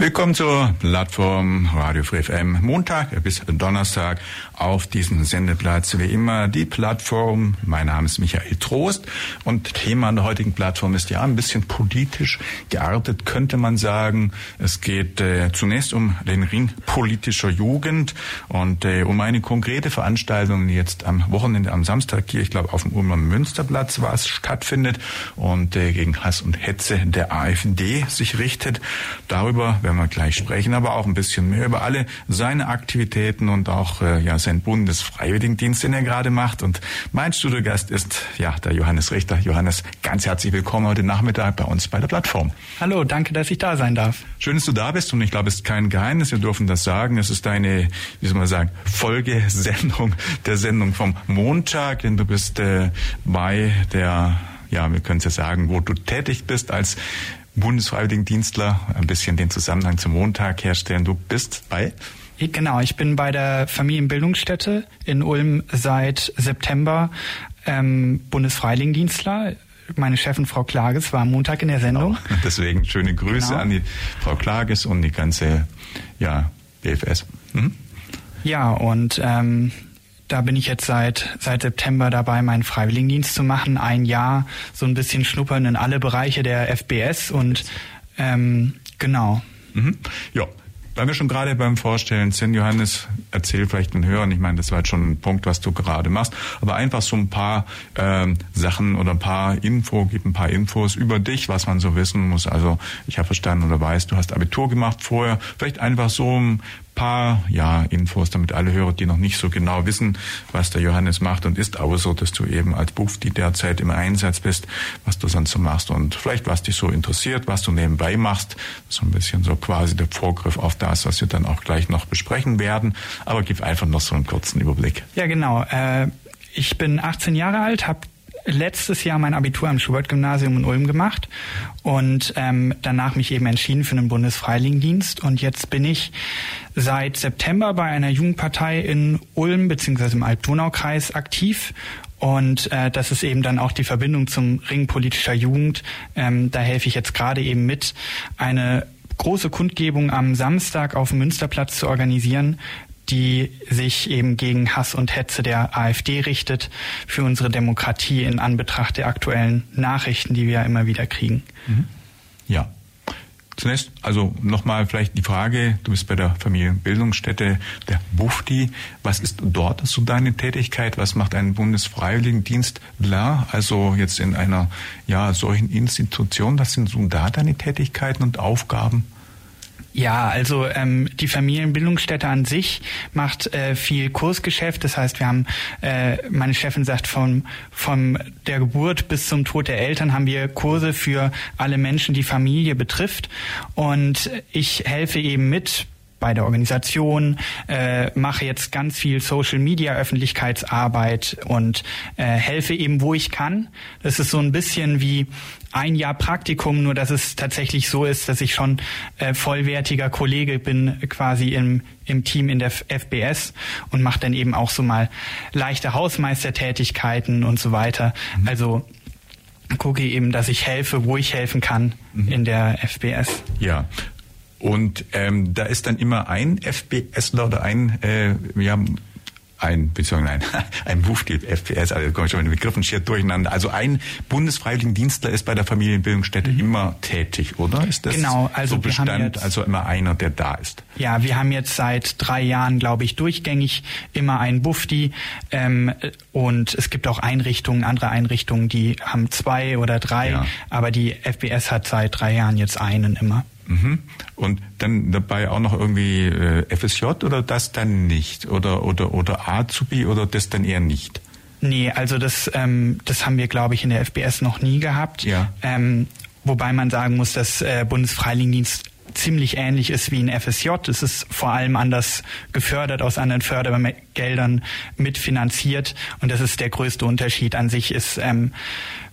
Willkommen zur Plattform Radio Free FM. Montag bis Donnerstag auf diesem Sendeplatz wie immer die Plattform. Mein Name ist Michael Trost und Thema an der heutigen Plattform ist ja ein bisschen politisch geartet, könnte man sagen. Es geht äh, zunächst um den Ring politischer Jugend und äh, um eine konkrete Veranstaltung, die jetzt am Wochenende, am Samstag hier, ich glaube auf dem Ulmer Münsterplatz war es, stattfindet und äh, gegen Hass und Hetze der AfD sich richtet. Darüber werden wir gleich sprechen, aber auch ein bisschen mehr über alle seine Aktivitäten und auch äh, ja sein Bundesfreiwilligendienst, den er gerade macht. Und mein Studiogast ist ja der Johannes Richter. Johannes, ganz herzlich willkommen heute Nachmittag bei uns bei der Plattform. Hallo, danke, dass ich da sein darf. Schön, dass du da bist und ich glaube, es ist kein Geheimnis, wir dürfen das sagen. Es ist deine, wie soll man sagen, Folgesendung der Sendung vom Montag, denn du bist äh, bei der ja, wir können es ja sagen, wo du tätig bist als Bundesfreiwilligendienstler, ein bisschen den Zusammenhang zum Montag herstellen. Du bist bei? Genau, ich bin bei der Familienbildungsstätte in Ulm seit September ähm, Bundesfreiwilligendienstler. Meine Chefin Frau Klages war am Montag in der Sendung. Genau. Deswegen schöne Grüße genau. an die Frau Klages und die ganze ja, BFS. Mhm. Ja, und ähm, da bin ich jetzt seit, seit September dabei, meinen Freiwilligendienst zu machen. Ein Jahr so ein bisschen schnuppern in alle Bereiche der FBS und ähm, genau. Mhm. Ja, weil wir schon gerade beim Vorstellen sind, Johannes, erzähl vielleicht den Hörern, ich meine, das war jetzt schon ein Punkt, was du gerade machst, aber einfach so ein paar ähm, Sachen oder ein paar Info, gib ein paar Infos über dich, was man so wissen muss. Also ich habe verstanden oder weiß, du hast Abitur gemacht vorher, vielleicht einfach so ein paar ja, Infos, damit alle Hörer, die noch nicht so genau wissen, was der Johannes macht und ist, so, dass du eben als Bufti derzeit im Einsatz bist, was du sonst so machst und vielleicht was dich so interessiert, was du nebenbei machst. So ein bisschen so quasi der Vorgriff auf das, was wir dann auch gleich noch besprechen werden. Aber gib einfach noch so einen kurzen Überblick. Ja, genau. Äh, ich bin 18 Jahre alt, habe letztes Jahr mein Abitur am Schubert-Gymnasium in Ulm gemacht und ähm, danach mich eben entschieden für den Bundesfreiwilligendienst. Und jetzt bin ich seit September bei einer Jugendpartei in Ulm bzw. im Alb-Donau-Kreis aktiv und äh, das ist eben dann auch die Verbindung zum Ring politischer Jugend. Ähm, da helfe ich jetzt gerade eben mit, eine große Kundgebung am Samstag auf dem Münsterplatz zu organisieren, die sich eben gegen Hass und Hetze der AfD richtet für unsere Demokratie in Anbetracht der aktuellen Nachrichten, die wir ja immer wieder kriegen. Mhm. Ja. Zunächst also nochmal vielleicht die Frage, du bist bei der Familienbildungsstätte der BUFTI. Was ist dort so deine Tätigkeit? Was macht ein Bundesfreiwilligendienst klar? Also jetzt in einer ja solchen Institution, was sind so da deine Tätigkeiten und Aufgaben? Ja, also ähm, die Familienbildungsstätte an sich macht äh, viel Kursgeschäft. Das heißt, wir haben, äh, meine Chefin sagt, von, von der Geburt bis zum Tod der Eltern haben wir Kurse für alle Menschen, die Familie betrifft. Und ich helfe eben mit bei der Organisation, äh, mache jetzt ganz viel Social Media Öffentlichkeitsarbeit und äh, helfe eben, wo ich kann. Das ist so ein bisschen wie ein Jahr Praktikum, nur dass es tatsächlich so ist, dass ich schon äh, vollwertiger Kollege bin, quasi im, im Team in der FBS und mache dann eben auch so mal leichte Hausmeistertätigkeiten und so weiter. Mhm. Also gucke eben, dass ich helfe, wo ich helfen kann mhm. in der FBS. Ja, und ähm, da ist dann immer ein FBSler oder ein äh, ja, ein, beziehungsweise ein, ein Mufti FPS, also komme ich schon mit den Begriffen schier durcheinander. Also ein Bundesfreiwilligendienstler ist bei der Familienbildungsstätte mhm. immer tätig, oder? Ist das genau, also so Bestand, jetzt, also immer einer, der da ist? Ja, wir haben jetzt seit drei Jahren, glaube ich, durchgängig immer einen Bufti ähm, und es gibt auch Einrichtungen, andere Einrichtungen, die haben zwei oder drei, ja. aber die FBS hat seit drei Jahren jetzt einen immer. Mhm. Und dann dabei auch noch irgendwie äh, FSJ oder das dann nicht? Oder, oder, oder Azubi oder das dann eher nicht? Nee, also das, ähm, das haben wir, glaube ich, in der FBS noch nie gehabt. Ja. Ähm, wobei man sagen muss, dass äh, Bundesfreiwilligendienst ziemlich ähnlich ist wie ein FSJ. Es ist vor allem anders gefördert, aus anderen Fördergeldern mitfinanziert. Und das ist der größte Unterschied. An sich ist ähm,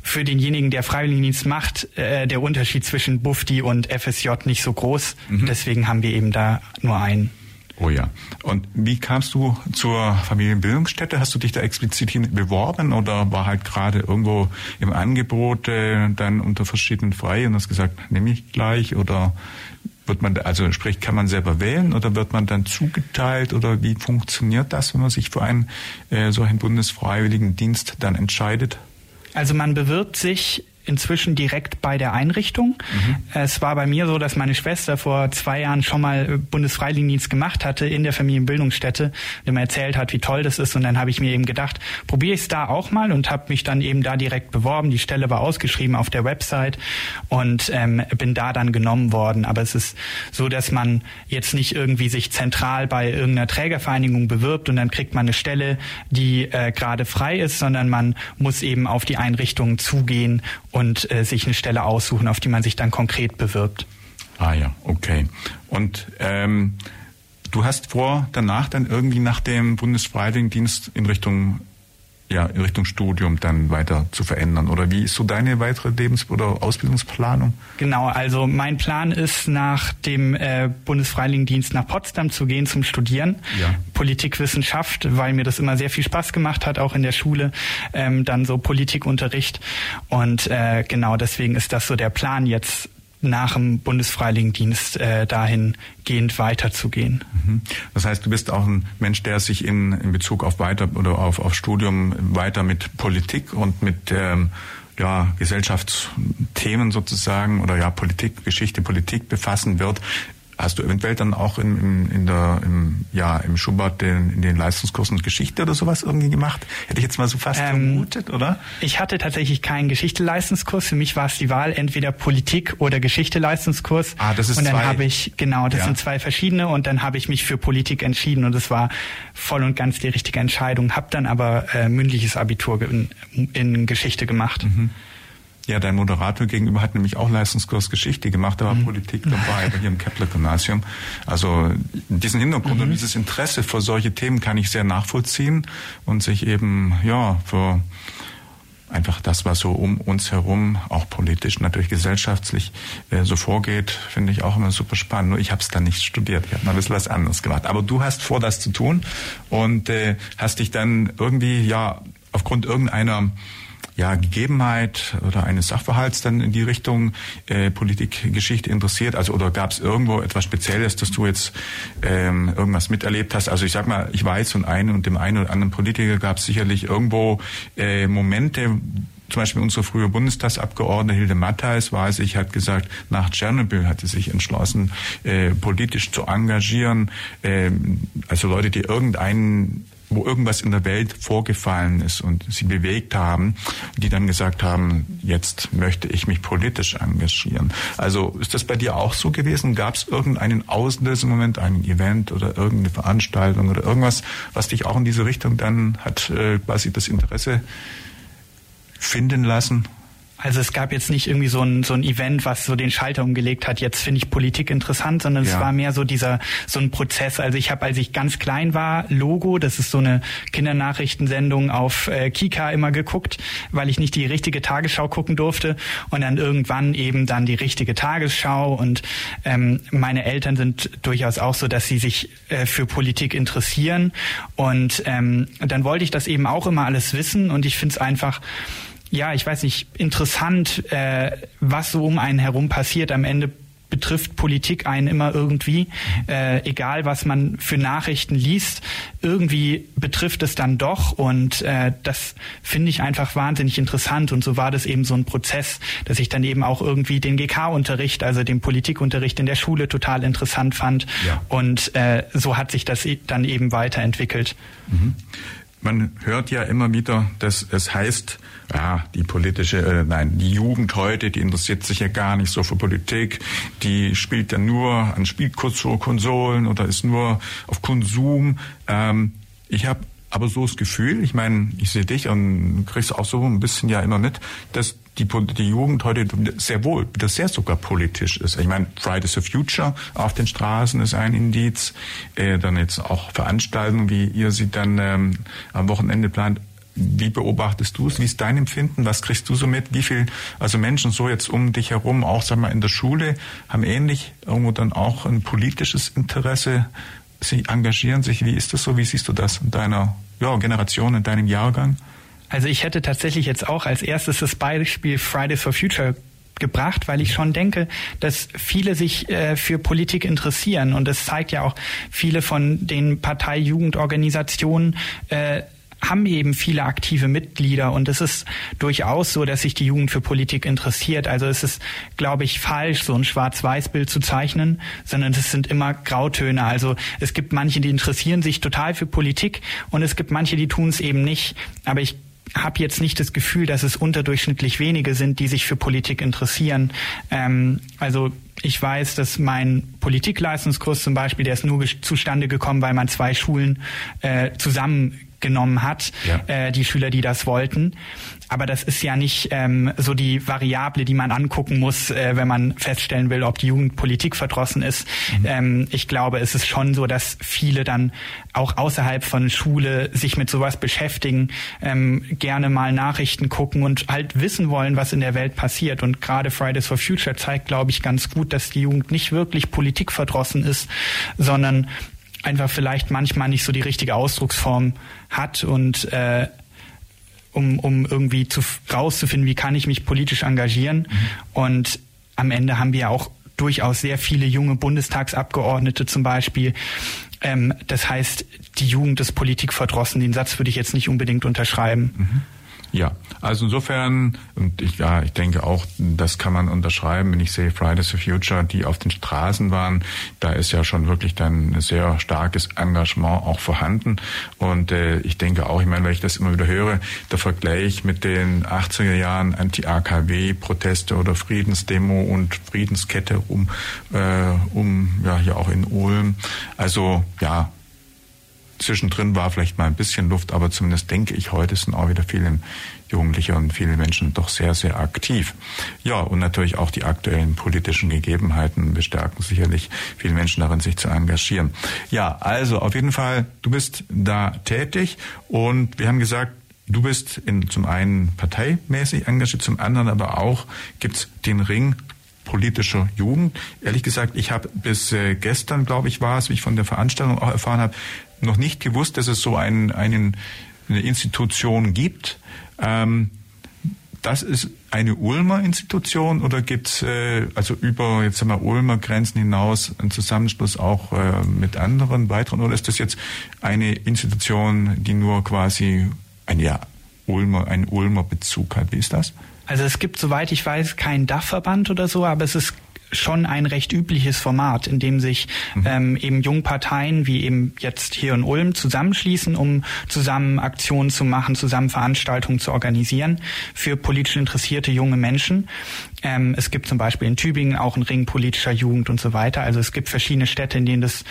für denjenigen, der Freiwilligendienst macht, äh, der Unterschied zwischen Bufti und FSJ nicht so groß. Mhm. Deswegen haben wir eben da nur einen. Oh ja. Und wie kamst du zur Familienbildungsstätte? Hast du dich da explizit beworben oder war halt gerade irgendwo im Angebot äh, dann unter verschiedenen frei und hast gesagt, nehme ich gleich oder wird man, also sprich, kann man selber wählen oder wird man dann zugeteilt oder wie funktioniert das, wenn man sich für einen äh, solchen Bundesfreiwilligendienst dann entscheidet? Also man bewirbt sich inzwischen direkt bei der Einrichtung. Mhm. Es war bei mir so, dass meine Schwester vor zwei Jahren schon mal Bundesfreiwilligendienst gemacht hatte in der Familienbildungsstätte, der mir erzählt hat, wie toll das ist. Und dann habe ich mir eben gedacht, probiere ich es da auch mal und habe mich dann eben da direkt beworben. Die Stelle war ausgeschrieben auf der Website und ähm, bin da dann genommen worden. Aber es ist so, dass man jetzt nicht irgendwie sich zentral bei irgendeiner Trägervereinigung bewirbt und dann kriegt man eine Stelle, die äh, gerade frei ist, sondern man muss eben auf die Einrichtungen zugehen und äh, sich eine Stelle aussuchen, auf die man sich dann konkret bewirbt. Ah ja, okay. Und ähm, du hast vor, danach dann irgendwie nach dem Bundesfreiwilligendienst in Richtung ja, in Richtung Studium dann weiter zu verändern? Oder wie ist so deine weitere Lebens- oder Ausbildungsplanung? Genau, also mein Plan ist, nach dem äh, Bundesfreiwilligendienst nach Potsdam zu gehen zum Studieren. Ja. Politikwissenschaft, weil mir das immer sehr viel Spaß gemacht hat, auch in der Schule, ähm, dann so Politikunterricht. Und äh, genau deswegen ist das so der Plan jetzt nach dem Bundesfreiwilligendienst äh, dahingehend weiterzugehen. Mhm. Das heißt, du bist auch ein Mensch, der sich in, in Bezug auf weiter oder auf, auf Studium weiter mit Politik und mit ähm, ja, Gesellschaftsthemen sozusagen oder ja Politik, Geschichte, Politik befassen wird. Hast du eventuell dann auch in, in, in der, im, ja, im Schubert den, in den Leistungskursen Geschichte oder sowas irgendwie gemacht? Hätte ich jetzt mal so fast ähm, vermutet, oder? Ich hatte tatsächlich keinen Geschichte-Leistungskurs. Für mich war es die Wahl entweder Politik oder Geschichte-Leistungskurs. Ah, das ist Und dann habe ich, genau, das ja. sind zwei verschiedene und dann habe ich mich für Politik entschieden und es war voll und ganz die richtige Entscheidung. Habe dann aber äh, mündliches Abitur in, in Geschichte gemacht. Mhm. Ja, dein Moderator gegenüber hat nämlich auch Leistungskurs Geschichte gemacht, da war mhm. Politik dabei, hier im Kepler-Gymnasium. Also diesen Hintergrund mhm. und dieses Interesse für solche Themen kann ich sehr nachvollziehen und sich eben, ja, für einfach das, was so um uns herum, auch politisch, natürlich gesellschaftlich äh, so vorgeht, finde ich auch immer super spannend. Nur ich habe es dann nicht studiert, ich habe mal ein bisschen was anderes gemacht. Aber du hast vor, das zu tun und äh, hast dich dann irgendwie, ja, aufgrund irgendeiner ja, Gegebenheit oder eines Sachverhalts dann in die Richtung äh, Politikgeschichte interessiert? Also oder gab es irgendwo etwas Spezielles, dass du jetzt ähm, irgendwas miterlebt hast? Also ich sag mal, ich weiß von einem und dem einen oder anderen Politiker gab es sicherlich irgendwo äh, Momente, zum Beispiel unsere frühe Bundestagsabgeordnete Hilde Mattheis, weiß ich, hat gesagt, nach Tschernobyl hat sie sich entschlossen, äh, politisch zu engagieren. Äh, also Leute, die irgendeinen wo irgendwas in der Welt vorgefallen ist und sie bewegt haben, die dann gesagt haben, jetzt möchte ich mich politisch engagieren. Also ist das bei dir auch so gewesen? Gab es irgendeinen Auslösemoment, einen Event oder irgendeine Veranstaltung oder irgendwas, was dich auch in diese Richtung dann hat äh, quasi das Interesse finden lassen? Also es gab jetzt nicht irgendwie so ein, so ein Event, was so den Schalter umgelegt hat, jetzt finde ich Politik interessant, sondern ja. es war mehr so dieser so ein Prozess. Also ich habe, als ich ganz klein war, Logo, das ist so eine Kindernachrichtensendung auf äh, Kika immer geguckt, weil ich nicht die richtige Tagesschau gucken durfte und dann irgendwann eben dann die richtige Tagesschau und ähm, meine Eltern sind durchaus auch so, dass sie sich äh, für Politik interessieren und ähm, dann wollte ich das eben auch immer alles wissen und ich finde es einfach ja, ich weiß nicht, interessant, äh, was so um einen herum passiert. Am Ende betrifft Politik einen immer irgendwie, äh, egal was man für Nachrichten liest, irgendwie betrifft es dann doch und äh, das finde ich einfach wahnsinnig interessant und so war das eben so ein Prozess, dass ich dann eben auch irgendwie den GK-Unterricht, also den Politikunterricht in der Schule total interessant fand ja. und äh, so hat sich das dann eben weiterentwickelt. Mhm. Man hört ja immer wieder, dass es heißt, ja, die politische, äh, nein, die Jugend heute, die interessiert sich ja gar nicht so für Politik, die spielt ja nur an Spielkonsolen oder ist nur auf Konsum. Ähm, ich habe aber so das Gefühl, ich meine, ich sehe dich und kriegst auch so ein bisschen ja immer mit, dass die, die Jugend heute sehr wohl, das sehr sogar politisch ist. Ich meine, Fridays for Future auf den Straßen ist ein Indiz. Äh, dann jetzt auch Veranstaltungen, wie ihr sie dann ähm, am Wochenende plant. Wie beobachtest du es? Wie ist dein Empfinden? Was kriegst du so mit? Wie viel, also Menschen so jetzt um dich herum, auch sag mal in der Schule, haben ähnlich irgendwo dann auch ein politisches Interesse? Sie engagieren sich. Wie ist das so? Wie siehst du das in deiner ja, Generation, in deinem Jahrgang? Also ich hätte tatsächlich jetzt auch als erstes das Beispiel Fridays for Future gebracht, weil ich schon denke, dass viele sich äh, für Politik interessieren und es zeigt ja auch viele von den Parteijugendorganisationen äh, haben eben viele aktive Mitglieder und es ist durchaus so, dass sich die Jugend für Politik interessiert. Also es ist, glaube ich, falsch, so ein Schwarz-Weiß-Bild zu zeichnen, sondern es sind immer Grautöne. Also es gibt manche, die interessieren sich total für Politik und es gibt manche, die tun es eben nicht. Aber ich habe jetzt nicht das Gefühl, dass es unterdurchschnittlich wenige sind, die sich für Politik interessieren. Ähm, also ich weiß, dass mein Politikleistungskurs zum Beispiel, der ist nur zustande gekommen, weil man zwei Schulen äh, zusammen genommen hat, ja. äh, die Schüler, die das wollten. Aber das ist ja nicht ähm, so die Variable, die man angucken muss, äh, wenn man feststellen will, ob die Jugend Politik verdrossen ist. Mhm. Ähm, ich glaube, es ist schon so, dass viele dann auch außerhalb von Schule sich mit sowas beschäftigen, ähm, gerne mal Nachrichten gucken und halt wissen wollen, was in der Welt passiert. Und gerade Fridays for Future zeigt, glaube ich, ganz gut, dass die Jugend nicht wirklich Politik verdrossen ist, sondern einfach vielleicht manchmal nicht so die richtige Ausdrucksform hat und äh, um, um irgendwie zu, rauszufinden, wie kann ich mich politisch engagieren. Mhm. Und am Ende haben wir ja auch durchaus sehr viele junge Bundestagsabgeordnete zum Beispiel. Ähm, das heißt, die Jugend ist politikverdrossen. Den Satz würde ich jetzt nicht unbedingt unterschreiben. Mhm. Ja, also insofern, und ich, ja, ich denke auch, das kann man unterschreiben, wenn ich sehe Fridays for Future, die auf den Straßen waren, da ist ja schon wirklich dann ein sehr starkes Engagement auch vorhanden. Und äh, ich denke auch, ich meine, wenn ich das immer wieder höre, der Vergleich mit den 80er Jahren Anti-AKW-Proteste oder Friedensdemo und Friedenskette um, äh, um ja hier auch in Ulm. Also ja, Zwischendrin war vielleicht mal ein bisschen Luft, aber zumindest denke ich, heute sind auch wieder viele Jugendliche und viele Menschen doch sehr, sehr aktiv. Ja, und natürlich auch die aktuellen politischen Gegebenheiten bestärken sicherlich viele Menschen darin, sich zu engagieren. Ja, also auf jeden Fall, du bist da tätig und wir haben gesagt, Du bist in, zum einen parteimäßig engagiert, zum anderen aber auch gibt's den Ring politischer Jugend. Ehrlich gesagt, ich habe bis äh, gestern, glaube ich, war es, wie ich von der Veranstaltung auch erfahren habe, noch nicht gewusst, dass es so einen, einen, eine Institution gibt. Ähm, das ist eine Ulmer Institution oder gibt es äh, also über jetzt sagen wir Ulmer Grenzen hinaus einen Zusammenschluss auch äh, mit anderen weiteren oder ist das jetzt eine Institution, die nur quasi ein ja Ulmer ein Ulmer Bezug hat? Wie ist das? Also es gibt, soweit ich weiß, keinen Dachverband oder so, aber es ist schon ein recht übliches Format, in dem sich mhm. ähm, eben Jungparteien wie eben jetzt hier in Ulm zusammenschließen, um zusammen Aktionen zu machen, zusammen Veranstaltungen zu organisieren für politisch interessierte junge Menschen. Ähm, es gibt zum Beispiel in Tübingen auch einen Ring politischer Jugend und so weiter. Also es gibt verschiedene Städte, in denen das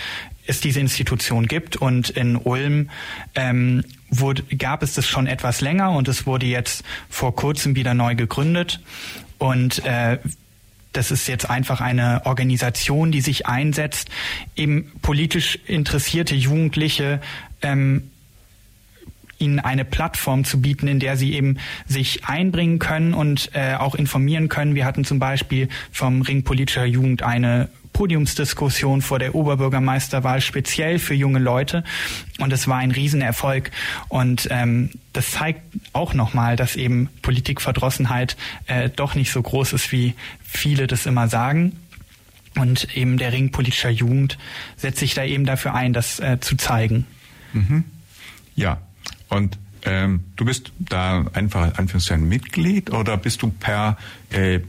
es diese Institution gibt und in Ulm ähm, wurde, gab es das schon etwas länger und es wurde jetzt vor kurzem wieder neu gegründet und äh, das ist jetzt einfach eine Organisation, die sich einsetzt, eben politisch interessierte Jugendliche ähm, ihnen eine Plattform zu bieten, in der sie eben sich einbringen können und äh, auch informieren können. Wir hatten zum Beispiel vom Ring politischer Jugend eine Podiumsdiskussion vor der Oberbürgermeisterwahl speziell für junge Leute und es war ein Riesenerfolg und ähm, das zeigt auch nochmal, dass eben Politikverdrossenheit äh, doch nicht so groß ist, wie viele das immer sagen. Und eben der Ring politischer Jugend setzt sich da eben dafür ein, das äh, zu zeigen. Mhm. Ja, und ähm, du bist da einfach ein Mitglied oder bist du per äh,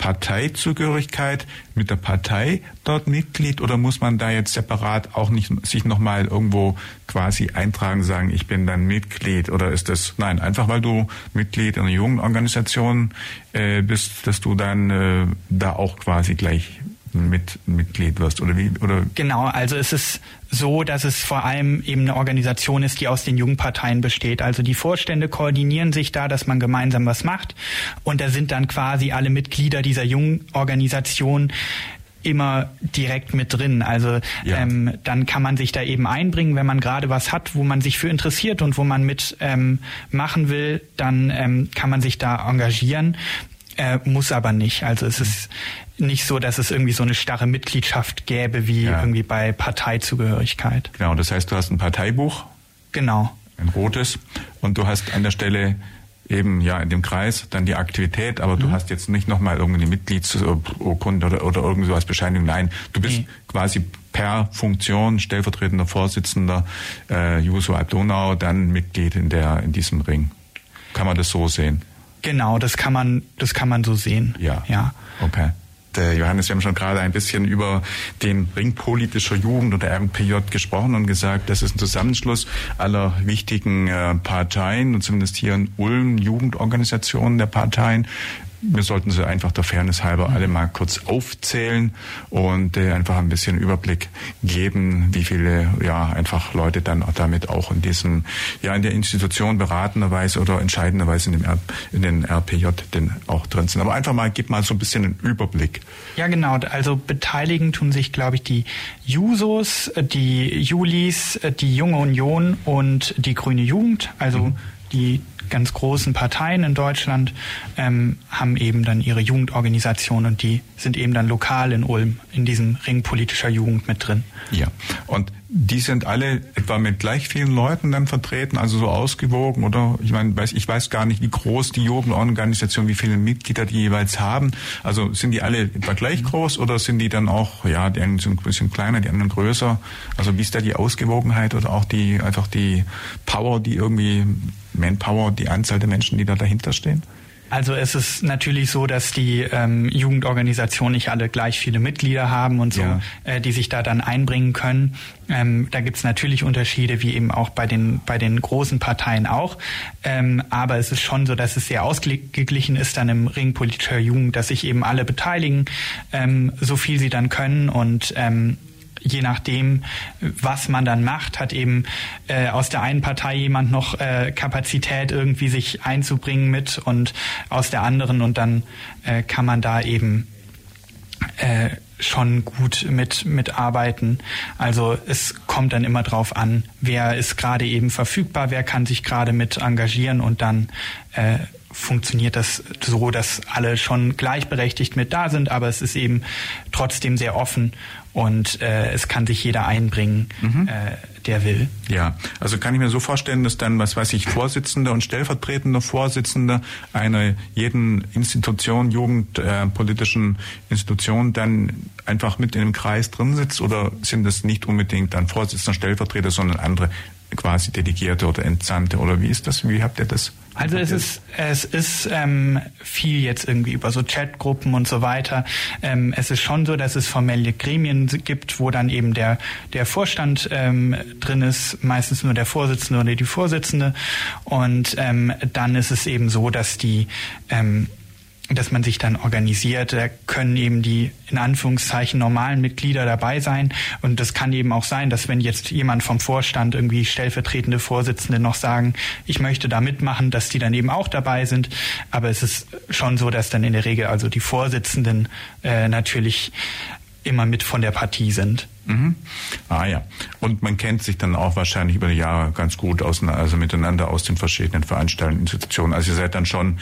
Parteizugehörigkeit mit der Partei dort Mitglied oder muss man da jetzt separat auch nicht sich nochmal irgendwo quasi eintragen, sagen, ich bin dann Mitglied oder ist das, nein, einfach weil du Mitglied einer jungen Organisation äh, bist, dass du dann äh, da auch quasi gleich mit Mitglied wirst oder wie oder genau also es ist so dass es vor allem eben eine Organisation ist die aus den Jugendparteien besteht also die Vorstände koordinieren sich da dass man gemeinsam was macht und da sind dann quasi alle Mitglieder dieser Jugendorganisation immer direkt mit drin. Also ja. ähm, dann kann man sich da eben einbringen, wenn man gerade was hat, wo man sich für interessiert und wo man mit ähm, machen will, dann ähm, kann man sich da engagieren. Äh, muss aber nicht. Also es ist nicht so, dass es irgendwie so eine starre Mitgliedschaft gäbe wie ja. irgendwie bei Parteizugehörigkeit. Genau, das heißt, du hast ein Parteibuch. Genau. Ein rotes. Und du hast an der Stelle eben ja in dem Kreis dann die Aktivität, aber mhm. du hast jetzt nicht nochmal irgendeine Mitgliedsurkunde oder, oder irgend so als Bescheinigung. Nein, du bist nee. quasi per Funktion stellvertretender Vorsitzender äh, Juso Alp Donau dann Mitglied in der in diesem Ring. Kann man das so sehen? Genau, das kann man, das kann man so sehen. Ja. Ja. Okay. Der Johannes, wir haben schon gerade ein bisschen über den Ring politischer Jugend oder RPJ gesprochen und gesagt, das ist ein Zusammenschluss aller wichtigen äh, Parteien und zumindest hier in Ulm Jugendorganisationen der Parteien wir sollten sie einfach der Fairness halber alle mal kurz aufzählen und äh, einfach ein bisschen Überblick geben, wie viele ja einfach Leute dann auch damit auch in diesem ja in der Institution beratenderweise oder entscheidenderweise in dem in den RPJ denn auch drin sind. Aber einfach mal gib mal so ein bisschen einen Überblick. Ja genau, also beteiligen tun sich glaube ich die Jusos, die Julis, die Junge Union und die Grüne Jugend, also mhm. die ganz großen Parteien in Deutschland ähm, haben eben dann ihre Jugendorganisation und die sind eben dann lokal in Ulm in diesem Ring politischer Jugend mit drin. Ja, und die sind alle etwa mit gleich vielen Leuten dann vertreten, also so ausgewogen oder ich meine, weiß, ich weiß gar nicht, wie groß die Jugendorganisation, wie viele Mitglieder die jeweils haben. Also sind die alle etwa gleich groß oder sind die dann auch, ja, die einen sind ein bisschen kleiner, die anderen größer? Also wie ist da die Ausgewogenheit oder auch die einfach die Power, die irgendwie Manpower, die Anzahl der Menschen, die da dahinter stehen? Also es ist natürlich so, dass die ähm, Jugendorganisationen nicht alle gleich viele Mitglieder haben und so, ja. äh, die sich da dann einbringen können. Ähm, da gibt's natürlich Unterschiede, wie eben auch bei den bei den großen Parteien auch. Ähm, aber es ist schon so, dass es sehr ausgeglichen ist dann im Ring politischer Jugend, dass sich eben alle beteiligen, ähm, so viel sie dann können und ähm, je nachdem, was man dann macht, hat eben äh, aus der einen Partei jemand noch äh, Kapazität irgendwie sich einzubringen mit und aus der anderen und dann äh, kann man da eben äh, schon gut mit mitarbeiten. Also es kommt dann immer drauf an, wer ist gerade eben verfügbar, wer kann sich gerade mit engagieren und dann äh, funktioniert das so, dass alle schon gleichberechtigt mit da sind, aber es ist eben trotzdem sehr offen und äh, es kann sich jeder einbringen, mhm. äh, der will. Ja, also kann ich mir so vorstellen, dass dann, was weiß ich, Vorsitzender und stellvertretender Vorsitzender einer jeden Institution, jugendpolitischen äh, Institution dann einfach mit in dem Kreis drin sitzt oder sind das nicht unbedingt dann Vorsitzender, Stellvertreter, sondern andere quasi Delegierte oder Entsandte oder wie ist das? Wie habt ihr das? Also es ist es ist ähm, viel jetzt irgendwie über so Chatgruppen und so weiter. Ähm, es ist schon so, dass es formelle Gremien gibt, wo dann eben der der Vorstand ähm, drin ist, meistens nur der Vorsitzende oder die Vorsitzende. Und ähm, dann ist es eben so, dass die ähm, dass man sich dann organisiert. Da können eben die in Anführungszeichen normalen Mitglieder dabei sein. Und das kann eben auch sein, dass wenn jetzt jemand vom Vorstand irgendwie stellvertretende Vorsitzende noch sagen, ich möchte da mitmachen, dass die dann eben auch dabei sind. Aber es ist schon so, dass dann in der Regel also die Vorsitzenden äh, natürlich immer mit von der Partie sind. Mhm. Ah ja. Und man kennt sich dann auch wahrscheinlich über die Jahre ganz gut aus, also miteinander aus den verschiedenen Veranstaltungen, Institutionen. Also ihr seid dann schon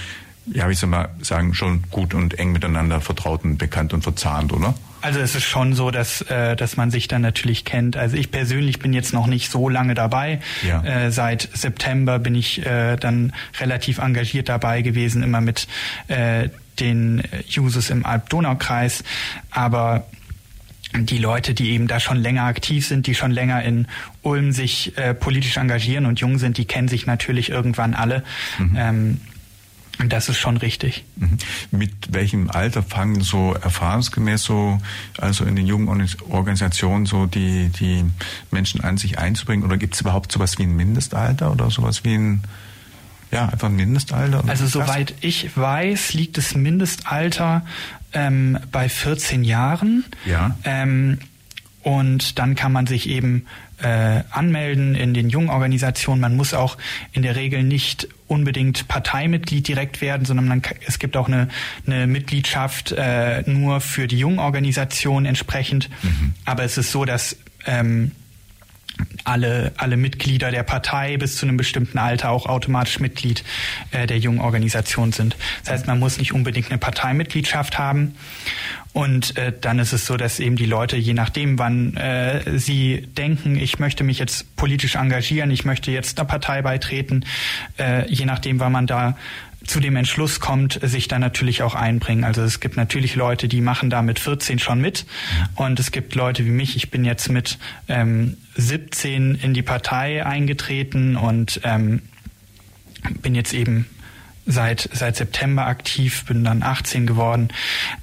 ja, wie soll man sagen, schon gut und eng miteinander vertraut und bekannt und verzahnt, oder? Also es ist schon so, dass, äh, dass man sich dann natürlich kennt. Also ich persönlich bin jetzt noch nicht so lange dabei. Ja. Äh, seit September bin ich äh, dann relativ engagiert dabei gewesen, immer mit äh, den Users im Alb-Donau-Kreis. Aber die Leute, die eben da schon länger aktiv sind, die schon länger in Ulm sich äh, politisch engagieren und jung sind, die kennen sich natürlich irgendwann alle. Mhm. Ähm, das ist schon richtig. Mhm. Mit welchem Alter fangen so erfahrungsgemäß so, also in den jungen Organisationen so die, die Menschen an sich einzubringen? Oder gibt es überhaupt sowas wie ein Mindestalter oder sowas wie ein Ja, einfach ein Mindestalter. Also soweit ich weiß, liegt das Mindestalter ähm, bei 14 Jahren. Ja. Ähm, und dann kann man sich eben äh, anmelden in den Jungorganisationen. Man muss auch in der Regel nicht unbedingt Parteimitglied direkt werden, sondern man, es gibt auch eine, eine Mitgliedschaft äh, nur für die Jungorganisation entsprechend. Mhm. Aber es ist so, dass ähm, alle, alle Mitglieder der Partei bis zu einem bestimmten Alter auch automatisch Mitglied äh, der jungen Organisation sind. Das heißt, man muss nicht unbedingt eine Parteimitgliedschaft haben. Und äh, dann ist es so, dass eben die Leute, je nachdem, wann äh, sie denken, ich möchte mich jetzt politisch engagieren, ich möchte jetzt einer Partei beitreten, äh, je nachdem, wann man da zu dem Entschluss kommt, sich dann natürlich auch einbringen. Also es gibt natürlich Leute, die machen da mit 14 schon mit und es gibt Leute wie mich, ich bin jetzt mit ähm, 17 in die Partei eingetreten und ähm, bin jetzt eben seit, seit September aktiv, bin dann 18 geworden.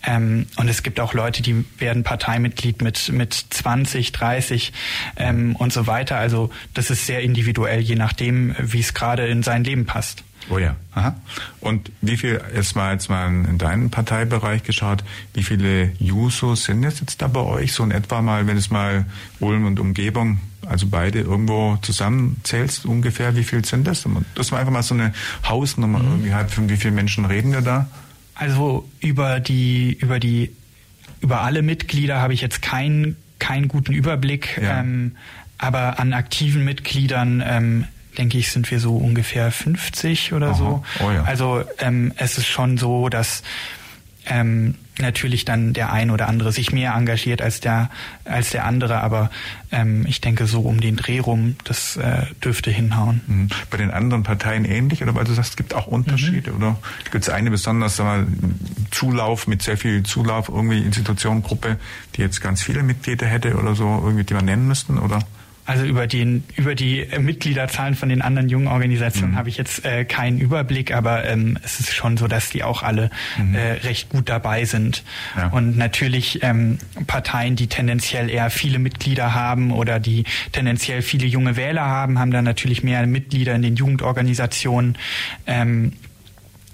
Ähm, und es gibt auch Leute, die werden Parteimitglied mit, mit 20, 30 ähm, und so weiter. Also das ist sehr individuell, je nachdem, wie es gerade in sein Leben passt. Oh ja. Aha. Und wie viel, jetzt mal jetzt mal in deinen Parteibereich geschaut, wie viele Jusos sind es jetzt da bei euch? So in etwa mal, wenn es mal Ulm und Umgebung, also beide irgendwo zusammenzählst, ungefähr, wie viel sind das? Das war einfach mal so eine Hausnummer, mhm. irgendwie halt, von wie vielen Menschen reden wir da? Also über die, über die, über alle Mitglieder habe ich jetzt keinen, keinen guten Überblick. Ja. Ähm, aber an aktiven Mitgliedern ähm, denke ich, sind wir so ungefähr 50 oder Aha. so. Oh ja. Also ähm, es ist schon so, dass ähm, natürlich dann der ein oder andere sich mehr engagiert als der als der andere, aber ähm, ich denke so um den Dreh rum, das äh, dürfte hinhauen. Mhm. Bei den anderen Parteien ähnlich oder weil du sagst, es gibt auch Unterschiede mhm. oder gibt es eine besonders sag mal, Zulauf mit sehr viel Zulauf irgendwie Institution, Gruppe, die jetzt ganz viele Mitglieder hätte oder so irgendwie die man nennen müssten oder? Also über den über die Mitgliederzahlen von den anderen jungen Organisationen mhm. habe ich jetzt äh, keinen Überblick, aber ähm, es ist schon so, dass die auch alle mhm. äh, recht gut dabei sind. Ja. Und natürlich ähm, Parteien, die tendenziell eher viele Mitglieder haben oder die tendenziell viele junge Wähler haben, haben dann natürlich mehr Mitglieder in den Jugendorganisationen. Ähm,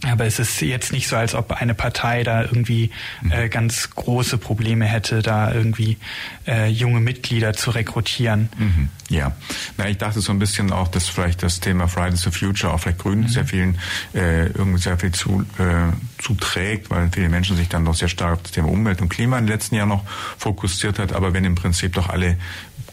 aber es ist jetzt nicht so, als ob eine Partei da irgendwie mhm. äh, ganz große Probleme hätte, da irgendwie äh, junge Mitglieder zu rekrutieren. Mhm. Ja, na ich dachte so ein bisschen auch, dass vielleicht das Thema Fridays for Future auch vielleicht Grünen mhm. sehr vielen äh, irgendwie sehr viel zu, äh, zuträgt, weil viele Menschen sich dann doch sehr stark auf das Thema Umwelt und Klima in den letzten Jahren noch fokussiert hat. Aber wenn im Prinzip doch alle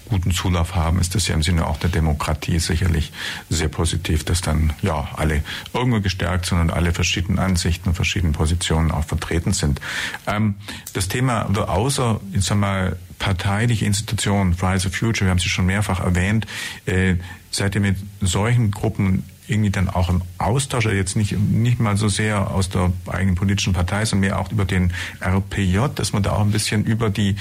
guten Zulauf haben, ist das ja im Sinne auch der Demokratie sicherlich sehr positiv, dass dann ja alle irgendwo gestärkt sind und alle verschiedenen Ansichten und verschiedenen Positionen auch vertreten sind. Ähm, das Thema, also außer, ich sag mal, parteiliche Institutionen, Fridays for Future, wir haben sie schon mehrfach erwähnt, äh, seid ihr mit solchen Gruppen irgendwie dann auch im Austausch, also jetzt nicht, nicht mal so sehr aus der eigenen politischen Partei, sondern mehr auch über den RPJ, dass man da auch ein bisschen über die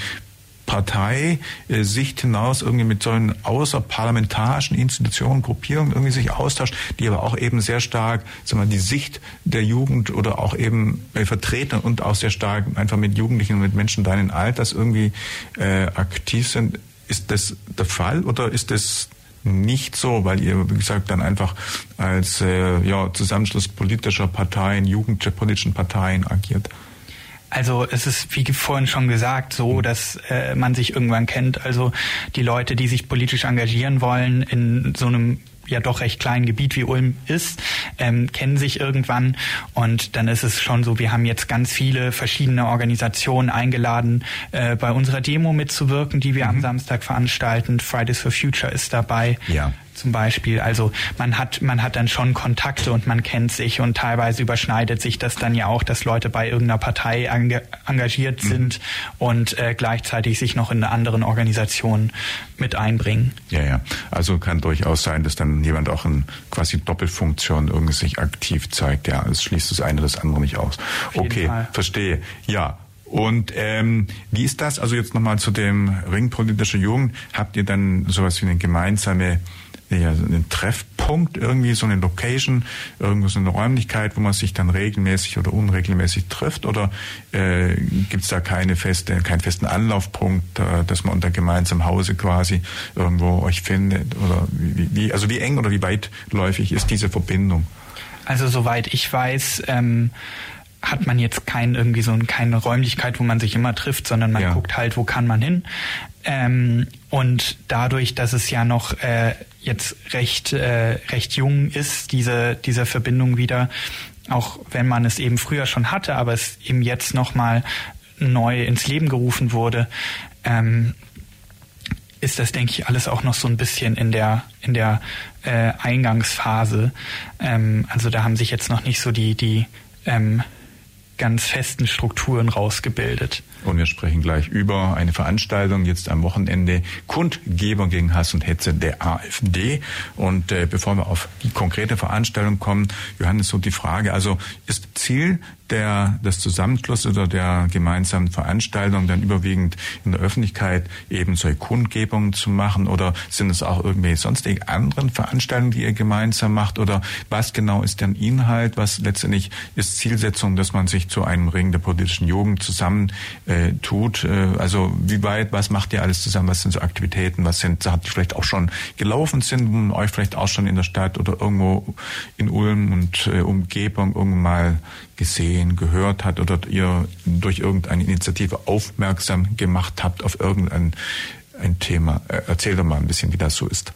Parteisicht hinaus irgendwie mit solchen außerparlamentarischen Institutionen, Gruppierungen irgendwie sich austauscht, die aber auch eben sehr stark, sagen wir, die Sicht der Jugend oder auch eben äh, vertreten und auch sehr stark einfach mit Jugendlichen und mit Menschen deinen Alters irgendwie äh, aktiv sind. Ist das der Fall oder ist das nicht so, weil ihr, wie gesagt, dann einfach als äh, ja, Zusammenschluss politischer Parteien, jugendpolitischen Parteien agiert? Also es ist, wie vorhin schon gesagt, so, mhm. dass äh, man sich irgendwann kennt. Also die Leute, die sich politisch engagieren wollen in so einem ja doch recht kleinen Gebiet wie Ulm ist, ähm, kennen sich irgendwann und dann ist es schon so, wir haben jetzt ganz viele verschiedene Organisationen eingeladen, äh, bei unserer Demo mitzuwirken, die wir mhm. am Samstag veranstalten. Fridays for Future ist dabei. Ja zum Beispiel. Also man hat, man hat dann schon Kontakte und man kennt sich und teilweise überschneidet sich das dann ja auch, dass Leute bei irgendeiner Partei engagiert mhm. sind und äh, gleichzeitig sich noch in anderen Organisationen mit einbringen. Ja, ja. Also kann durchaus sein, dass dann jemand auch in quasi Doppelfunktion irgendwie sich aktiv zeigt. Ja, es schließt das eine das andere nicht aus. Okay, Fall. verstehe. Ja. Und ähm, wie ist das? Also jetzt nochmal zu dem Ring politische Jugend. Habt ihr dann sowas wie eine gemeinsame ja, einen Treffpunkt, irgendwie so eine Location, irgendwo so eine Räumlichkeit, wo man sich dann regelmäßig oder unregelmäßig trifft? Oder äh, gibt es da keine feste, keinen festen Anlaufpunkt, äh, dass man unter gemeinsamem Hause quasi irgendwo euch findet? Oder wie, wie, also wie eng oder wie weitläufig ist diese Verbindung? Also soweit ich weiß, ähm, hat man jetzt kein irgendwie so keine Räumlichkeit, wo man sich immer trifft, sondern man ja. guckt halt, wo kann man hin. Ähm, und dadurch, dass es ja noch äh, jetzt recht äh, recht jung ist, diese diese Verbindung wieder, auch wenn man es eben früher schon hatte, aber es eben jetzt noch mal neu ins Leben gerufen wurde, ähm, ist das, denke ich, alles auch noch so ein bisschen in der in der äh, Eingangsphase. Ähm, also da haben sich jetzt noch nicht so die die ähm, ganz festen Strukturen rausgebildet. Und wir sprechen gleich über eine Veranstaltung jetzt am Wochenende Kundgeber gegen Hass und Hetze der AfD. Und äh, bevor wir auf die konkrete Veranstaltung kommen, Johannes, so die Frage, also ist Ziel der, des Zusammenschlusses oder der gemeinsamen Veranstaltung dann überwiegend in der Öffentlichkeit eben solche Kundgebungen zu machen oder sind es auch irgendwelche sonstigen anderen Veranstaltungen, die ihr gemeinsam macht oder was genau ist deren Inhalt, was letztendlich ist Zielsetzung, dass man sich zu einem Ring der politischen Jugend zusammen äh, tut. Äh, also wie weit, was macht ihr alles zusammen? Was sind so Aktivitäten? Was sind Sachen, die vielleicht auch schon gelaufen sind, euch vielleicht auch schon in der Stadt oder irgendwo in Ulm und äh, Umgebung irgendwann mal gesehen, gehört hat oder ihr durch irgendeine Initiative aufmerksam gemacht habt auf irgendein ein Thema. Äh, erzähl doch mal ein bisschen, wie das so ist.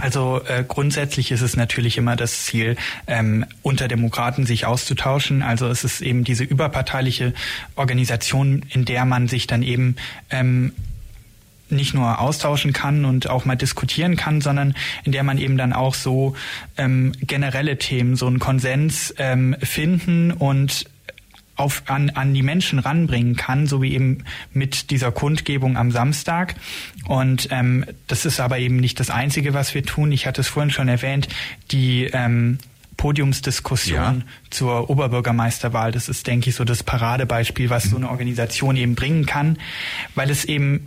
Also äh, grundsätzlich ist es natürlich immer das Ziel, ähm, unter Demokraten sich auszutauschen. Also es ist eben diese überparteiliche Organisation, in der man sich dann eben ähm, nicht nur austauschen kann und auch mal diskutieren kann, sondern in der man eben dann auch so ähm, generelle Themen, so einen Konsens ähm, finden und auf, an, an die Menschen ranbringen kann, so wie eben mit dieser Kundgebung am Samstag. Und ähm, das ist aber eben nicht das Einzige, was wir tun. Ich hatte es vorhin schon erwähnt, die ähm, Podiumsdiskussion ja. zur Oberbürgermeisterwahl. Das ist, denke ich, so das Paradebeispiel, was so eine Organisation eben bringen kann, weil es eben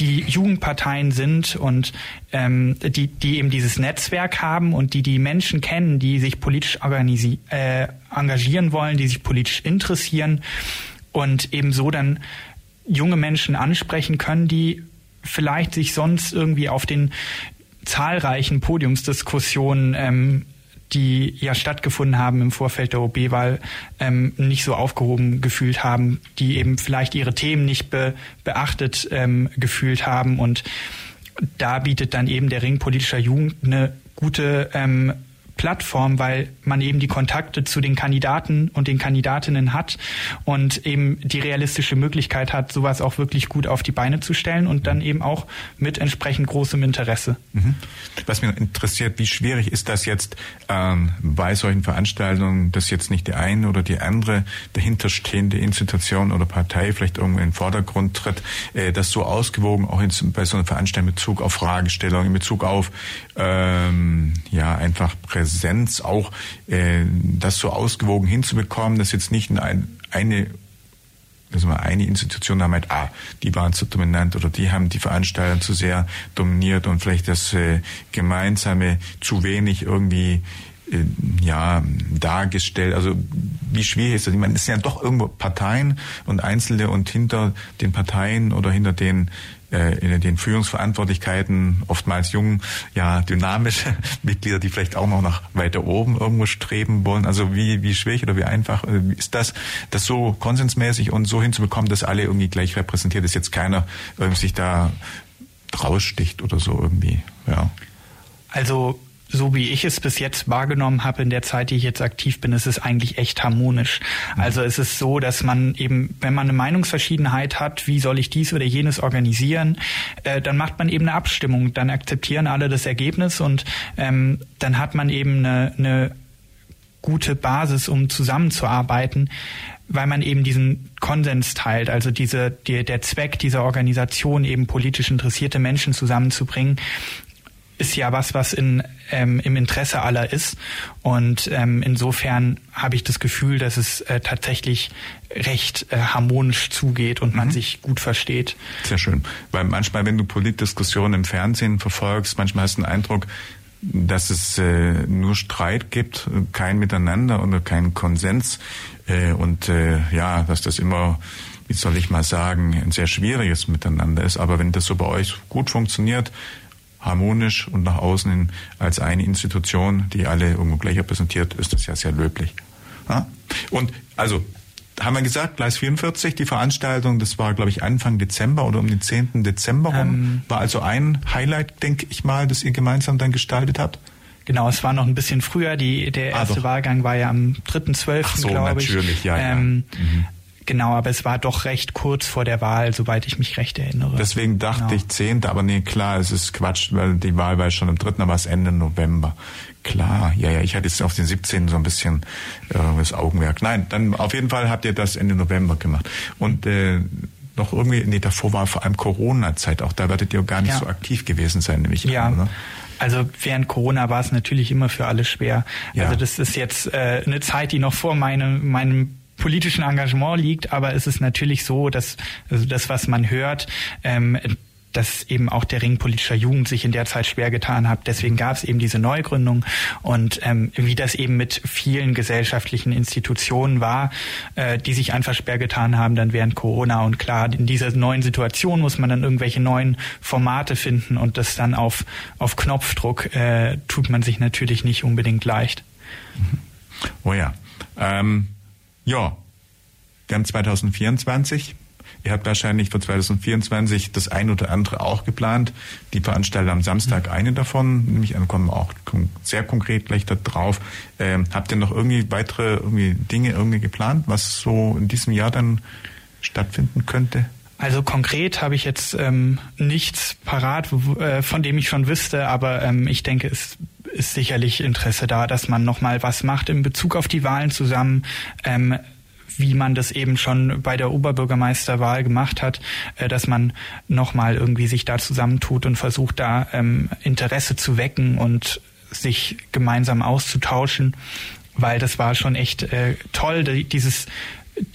die Jugendparteien sind und ähm, die, die eben dieses Netzwerk haben und die die Menschen kennen, die sich politisch organisi äh, engagieren wollen, die sich politisch interessieren und eben so dann junge Menschen ansprechen können, die vielleicht sich sonst irgendwie auf den zahlreichen Podiumsdiskussionen ähm, die ja stattgefunden haben im Vorfeld der OB-Wahl, ähm, nicht so aufgehoben gefühlt haben, die eben vielleicht ihre Themen nicht be beachtet ähm, gefühlt haben. Und da bietet dann eben der Ring politischer Jugend eine gute ähm, Plattform, weil man eben die Kontakte zu den Kandidaten und den Kandidatinnen hat und eben die realistische Möglichkeit hat, sowas auch wirklich gut auf die Beine zu stellen und dann eben auch mit entsprechend großem Interesse. Mhm. Was mich interessiert, wie schwierig ist das jetzt ähm, bei solchen Veranstaltungen, dass jetzt nicht die eine oder die andere dahinterstehende Institution oder Partei vielleicht irgendwo in den Vordergrund tritt, äh, das so ausgewogen auch in, bei so einer Veranstaltung in Bezug auf Fragestellungen, in Bezug auf ähm, ja einfach Präsenz Präsenz auch äh, das so ausgewogen hinzubekommen, dass jetzt nicht ein, eine also mal eine Institution haben halt, ah, die waren zu dominant oder die haben die Veranstaltung zu sehr dominiert und vielleicht das äh, Gemeinsame zu wenig irgendwie äh, ja dargestellt. Also wie schwierig ist das? Ich meine, es sind ja doch irgendwo Parteien und Einzelne und hinter den Parteien oder hinter den in den Führungsverantwortlichkeiten oftmals jung, ja, dynamische Mitglieder, die vielleicht auch noch nach weiter oben irgendwo streben wollen. Also wie, wie schwierig oder wie einfach äh, ist das, das so konsensmäßig und so hinzubekommen, dass alle irgendwie gleich repräsentiert ist, jetzt keiner sich da raussticht oder so irgendwie, ja. Also so wie ich es bis jetzt wahrgenommen habe in der Zeit, die ich jetzt aktiv bin, ist es eigentlich echt harmonisch. Mhm. Also es ist so, dass man eben, wenn man eine Meinungsverschiedenheit hat, wie soll ich dies oder jenes organisieren, äh, dann macht man eben eine Abstimmung, dann akzeptieren alle das Ergebnis und ähm, dann hat man eben eine, eine gute Basis, um zusammenzuarbeiten, weil man eben diesen Konsens teilt, also diese, die, der Zweck dieser Organisation, eben politisch interessierte Menschen zusammenzubringen, ist ja was, was in, ähm, im Interesse aller ist. Und ähm, insofern habe ich das Gefühl, dass es äh, tatsächlich recht äh, harmonisch zugeht und man mhm. sich gut versteht. Sehr schön. Weil manchmal, wenn du Politdiskussionen im Fernsehen verfolgst, manchmal hast du den Eindruck, dass es äh, nur Streit gibt, kein Miteinander oder kein Konsens. Äh, und äh, ja, dass das immer wie soll ich mal sagen, ein sehr schwieriges Miteinander ist. Aber wenn das so bei euch gut funktioniert, harmonisch und nach außen hin als eine Institution, die alle irgendwo gleich repräsentiert, ist das ja sehr löblich. Ja? Und also haben wir gesagt, Gleis 44, die Veranstaltung, das war, glaube ich, Anfang Dezember oder um den 10. Dezember rum. Ähm, war also ein Highlight, denke ich mal, das ihr gemeinsam dann gestaltet habt. Genau, es war noch ein bisschen früher. Die, der ah, erste ah, Wahlgang war ja am 3.12., so, glaube ich. natürlich, ja. Ähm, ja. Mhm. Genau, aber es war doch recht kurz vor der Wahl, soweit ich mich recht erinnere. Deswegen dachte genau. ich 10. Aber nee, klar, es ist Quatsch, weil die Wahl war schon am 3., aber es Ende November. Klar, ja, ja, ich hatte jetzt auf den 17. so ein bisschen äh, das Augenmerk. Nein, dann auf jeden Fall habt ihr das Ende November gemacht. Und äh, noch irgendwie, nee, davor war vor allem Corona-Zeit, auch da werdet ihr gar nicht ja. so aktiv gewesen sein, nämlich ja. An, oder? Also während Corona war es natürlich immer für alle schwer. Ja. Also das ist jetzt äh, eine Zeit, die noch vor meinem, meinem politischen Engagement liegt, aber es ist natürlich so, dass also das, was man hört, ähm, dass eben auch der Ring politischer Jugend sich in der Zeit schwer getan hat. Deswegen gab es eben diese Neugründung und ähm, wie das eben mit vielen gesellschaftlichen Institutionen war, äh, die sich einfach schwer getan haben dann während Corona. Und klar, in dieser neuen Situation muss man dann irgendwelche neuen Formate finden und das dann auf, auf Knopfdruck äh, tut man sich natürlich nicht unbedingt leicht. Oh ja. Ähm ja, wir haben 2024. Ihr habt wahrscheinlich für 2024 das ein oder andere auch geplant. Die veranstalten am Samstag eine davon, nämlich kommen auch sehr konkret gleich da drauf. Ähm, habt ihr noch irgendwie weitere irgendwie Dinge irgendwie geplant, was so in diesem Jahr dann stattfinden könnte? Also konkret habe ich jetzt ähm, nichts parat, äh, von dem ich schon wüsste, aber ähm, ich denke, es ist sicherlich Interesse da, dass man nochmal was macht in Bezug auf die Wahlen zusammen. Ähm, wie man das eben schon bei der Oberbürgermeisterwahl gemacht hat, äh, dass man nochmal irgendwie sich da zusammentut und versucht, da ähm, Interesse zu wecken und sich gemeinsam auszutauschen, weil das war schon echt äh, toll, dieses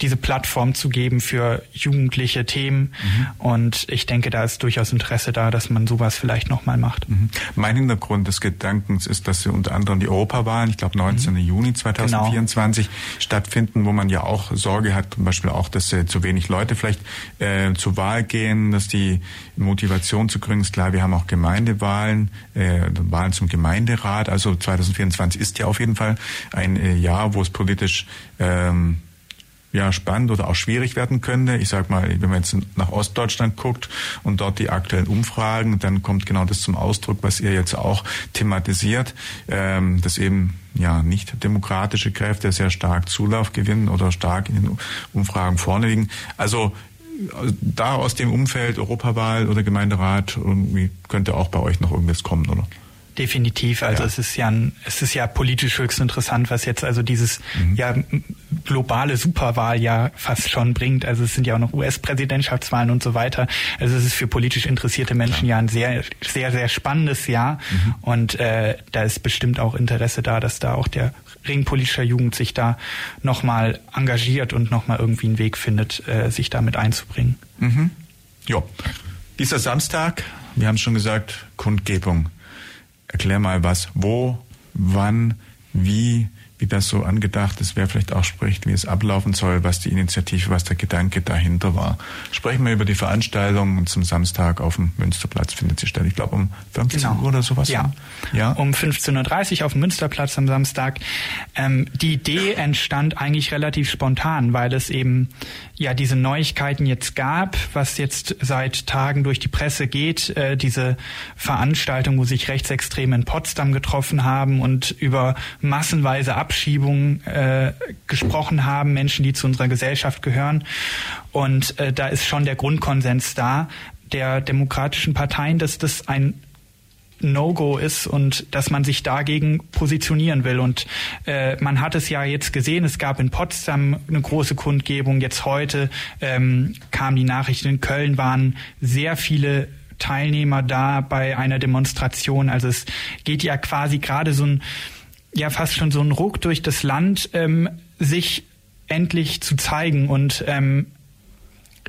diese Plattform zu geben für jugendliche Themen. Mhm. Und ich denke, da ist durchaus Interesse da, dass man sowas vielleicht nochmal macht. Mhm. Mein Hintergrund des Gedankens ist, dass sie unter anderem die Europawahlen, ich glaube 19. Mhm. Juni 2024 genau. stattfinden, wo man ja auch Sorge hat, zum Beispiel auch, dass äh, zu wenig Leute vielleicht äh, zur Wahl gehen, dass die Motivation zu kriegen ist klar, wir haben auch Gemeindewahlen, äh, Wahlen zum Gemeinderat. Also 2024 ist ja auf jeden Fall ein äh, Jahr, wo es politisch ähm, ja spannend oder auch schwierig werden könnte. Ich sage mal, wenn man jetzt nach Ostdeutschland guckt und dort die aktuellen Umfragen, dann kommt genau das zum Ausdruck, was ihr jetzt auch thematisiert, ähm, dass eben ja nicht demokratische Kräfte sehr stark Zulauf gewinnen oder stark in den Umfragen vorne liegen. Also da aus dem Umfeld Europawahl oder Gemeinderat irgendwie könnte auch bei euch noch irgendwas kommen, oder? Definitiv. Also ja. es ist ja ein, es ist ja politisch höchst interessant, was jetzt also dieses mhm. ja globale Superwahljahr fast schon bringt. Also es sind ja auch noch US-Präsidentschaftswahlen und so weiter. Also es ist für politisch interessierte Menschen ja, ja ein sehr, sehr, sehr spannendes Jahr. Mhm. Und äh, da ist bestimmt auch Interesse da, dass da auch der Ring politischer Jugend sich da nochmal engagiert und nochmal irgendwie einen Weg findet, äh, sich damit einzubringen. Mhm. Ja. Dieser Samstag, wir haben schon gesagt, Kundgebung. Erklär mal was, wo, wann, wie, wie das so angedacht ist, wer vielleicht auch spricht, wie es ablaufen soll, was die Initiative, was der Gedanke dahinter war. Sprechen wir über die Veranstaltung zum Samstag auf dem Münsterplatz findet sie statt. Ich glaube um 15 genau. Uhr oder sowas. Ja, ja? um 15.30 Uhr auf dem Münsterplatz am Samstag. Ähm, die Idee entstand eigentlich relativ spontan, weil es eben ja diese Neuigkeiten jetzt gab, was jetzt seit Tagen durch die Presse geht, äh, diese Veranstaltung, wo sich Rechtsextreme in Potsdam getroffen haben und über massenweise Abschluss Abschiebungen äh, gesprochen haben, Menschen, die zu unserer Gesellschaft gehören. Und äh, da ist schon der Grundkonsens da der demokratischen Parteien, dass das ein No-Go ist und dass man sich dagegen positionieren will. Und äh, man hat es ja jetzt gesehen, es gab in Potsdam eine große Kundgebung, jetzt heute ähm, kam die Nachricht, in Köln waren sehr viele Teilnehmer da bei einer Demonstration. Also es geht ja quasi gerade so ein ja fast schon so ein Ruck durch das Land, ähm, sich endlich zu zeigen und ähm,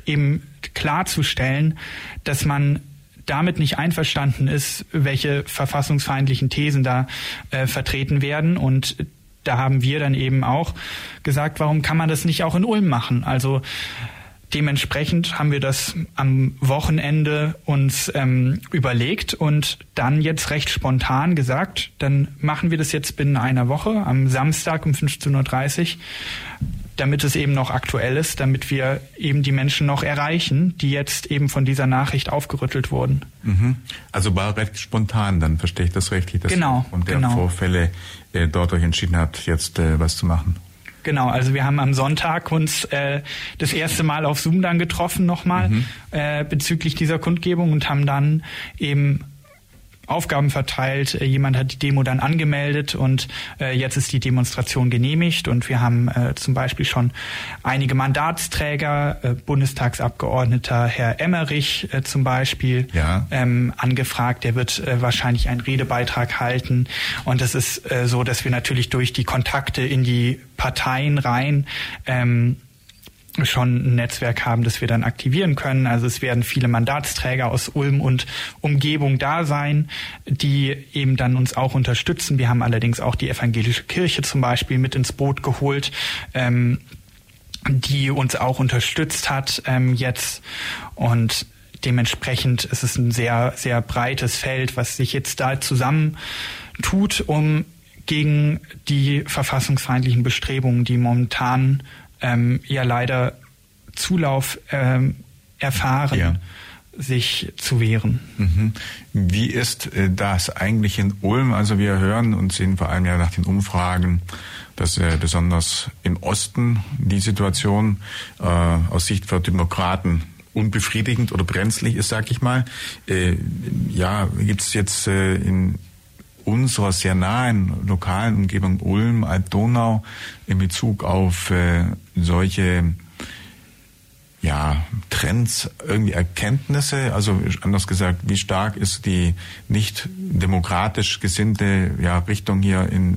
eben klarzustellen, dass man damit nicht einverstanden ist, welche verfassungsfeindlichen Thesen da äh, vertreten werden. Und da haben wir dann eben auch gesagt, warum kann man das nicht auch in Ulm machen? Also dementsprechend haben wir das am Wochenende uns ähm, überlegt und dann jetzt recht spontan gesagt, dann machen wir das jetzt binnen einer Woche am Samstag um 15.30 Uhr, damit es eben noch aktuell ist, damit wir eben die Menschen noch erreichen, die jetzt eben von dieser Nachricht aufgerüttelt wurden. Mhm. Also war recht spontan, dann verstehe ich das richtig, dass genau, und der genau. Vorfälle äh, dort euch entschieden habt, jetzt äh, was zu machen. Genau, also wir haben am Sonntag uns äh, das erste Mal auf Zoom dann getroffen nochmal mhm. äh, bezüglich dieser Kundgebung und haben dann eben Aufgaben verteilt. Äh, jemand hat die Demo dann angemeldet und äh, jetzt ist die Demonstration genehmigt und wir haben äh, zum Beispiel schon einige Mandatsträger, äh, Bundestagsabgeordneter Herr Emmerich äh, zum Beispiel ja. ähm, angefragt. Der wird äh, wahrscheinlich einen Redebeitrag halten und es ist äh, so, dass wir natürlich durch die Kontakte in die Parteien rein ähm, schon ein Netzwerk haben, das wir dann aktivieren können. Also es werden viele Mandatsträger aus Ulm und Umgebung da sein, die eben dann uns auch unterstützen. Wir haben allerdings auch die evangelische Kirche zum Beispiel mit ins Boot geholt. Ähm, die uns auch unterstützt hat ähm, jetzt und dementsprechend ist es ein sehr sehr breites Feld, was sich jetzt da zusammen tut, um gegen die verfassungsfeindlichen Bestrebungen, die momentan ähm, ja leider Zulauf ähm, erfahren. Ja sich zu wehren. Mhm. Wie ist äh, das eigentlich in Ulm? Also wir hören und sehen vor allem ja nach den Umfragen, dass äh, besonders im Osten die Situation äh, aus Sicht der Demokraten unbefriedigend oder brenzlig ist, sag ich mal. Äh, ja, gibt es jetzt äh, in unserer sehr nahen lokalen Umgebung Ulm, Alb-Donau in Bezug auf äh, solche ja, Trends, irgendwie Erkenntnisse, also anders gesagt, wie stark ist die nicht demokratisch gesinnte ja, Richtung hier in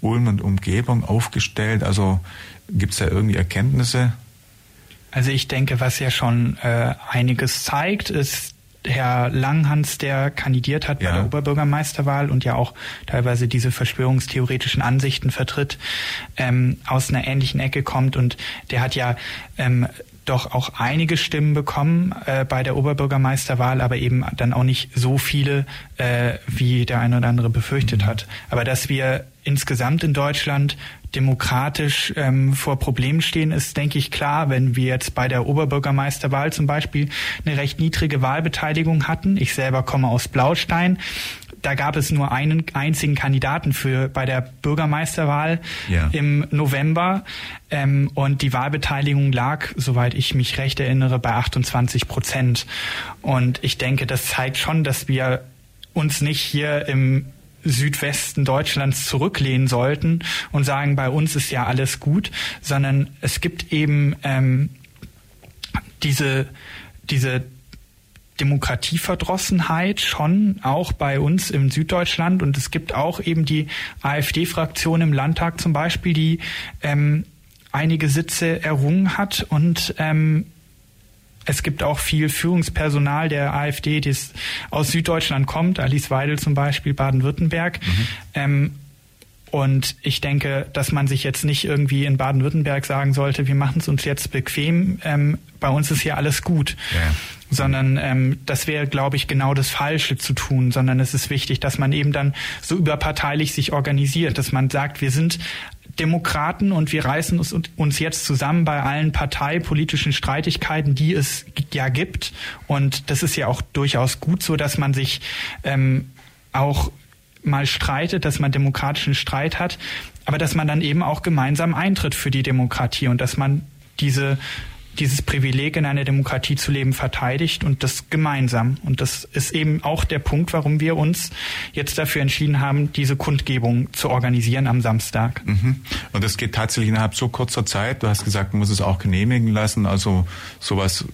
Ulm und Umgebung aufgestellt? Also gibt es da irgendwie Erkenntnisse? Also ich denke, was ja schon äh, einiges zeigt, ist Herr Langhans, der kandidiert hat ja. bei der Oberbürgermeisterwahl und ja auch teilweise diese verschwörungstheoretischen Ansichten vertritt, ähm, aus einer ähnlichen Ecke kommt und der hat ja ähm, doch auch einige Stimmen bekommen äh, bei der Oberbürgermeisterwahl, aber eben dann auch nicht so viele, äh, wie der eine oder andere befürchtet mhm. hat. Aber dass wir insgesamt in Deutschland demokratisch ähm, vor Problemen stehen, ist, denke ich, klar. Wenn wir jetzt bei der Oberbürgermeisterwahl zum Beispiel eine recht niedrige Wahlbeteiligung hatten, ich selber komme aus Blaustein, da gab es nur einen einzigen Kandidaten für bei der Bürgermeisterwahl ja. im November ähm, und die Wahlbeteiligung lag, soweit ich mich recht erinnere, bei 28 Prozent. Und ich denke, das zeigt schon, dass wir uns nicht hier im Südwesten Deutschlands zurücklehnen sollten und sagen, bei uns ist ja alles gut, sondern es gibt eben ähm, diese, diese Demokratieverdrossenheit schon auch bei uns im Süddeutschland. Und es gibt auch eben die AfD-Fraktion im Landtag zum Beispiel, die ähm, einige Sitze errungen hat und ähm, es gibt auch viel Führungspersonal der AfD, das aus Süddeutschland kommt, Alice Weidel zum Beispiel, Baden-Württemberg. Mhm. Ähm, und ich denke, dass man sich jetzt nicht irgendwie in Baden-Württemberg sagen sollte, wir machen es uns jetzt bequem, ähm, bei uns ist hier alles gut. Ja. Sondern ähm, das wäre, glaube ich, genau das Falsche zu tun, sondern es ist wichtig, dass man eben dann so überparteilich sich organisiert, dass man sagt, wir sind Demokraten und wir reißen uns, uns jetzt zusammen bei allen parteipolitischen Streitigkeiten, die es ja gibt. Und das ist ja auch durchaus gut so, dass man sich ähm, auch mal streitet, dass man demokratischen Streit hat, aber dass man dann eben auch gemeinsam eintritt für die Demokratie und dass man diese dieses Privileg in einer Demokratie zu leben verteidigt und das gemeinsam. Und das ist eben auch der Punkt, warum wir uns jetzt dafür entschieden haben, diese Kundgebung zu organisieren am Samstag. Mhm. Und das geht tatsächlich innerhalb so kurzer Zeit. Du hast gesagt, man muss es auch genehmigen lassen. Also sowas